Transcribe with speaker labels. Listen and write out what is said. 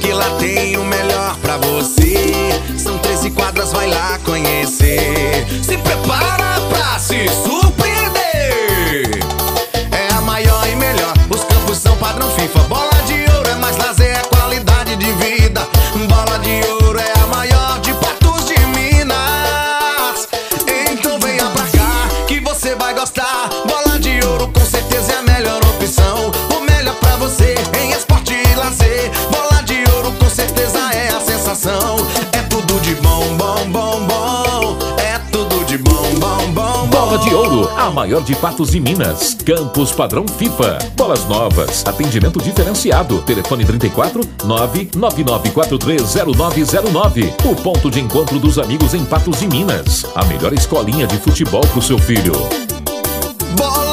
Speaker 1: que lá tem o melhor pra você. São 13 quadras, vai lá conhecer. Se prepara pra se surpreender. É a maior e melhor, os campos são padrão FIFA. Bola de ouro é mais lazer, é qualidade de vida. Bola de ouro é a maior de Patos de Minas. Então venha pra cá que você vai gostar. Bola de ouro com certeza é a melhor opção. O melhor pra você em esporte e lazer. De bom, bom, bom, bom. É tudo de bom, bom, bom, bom.
Speaker 2: Bola de Ouro, a maior de Patos de Minas. Campos padrão FIFA. Bolas novas, atendimento diferenciado. Telefone 34 999430909. O ponto de encontro dos amigos em Patos de Minas. A melhor escolinha de futebol pro seu filho.
Speaker 1: Bola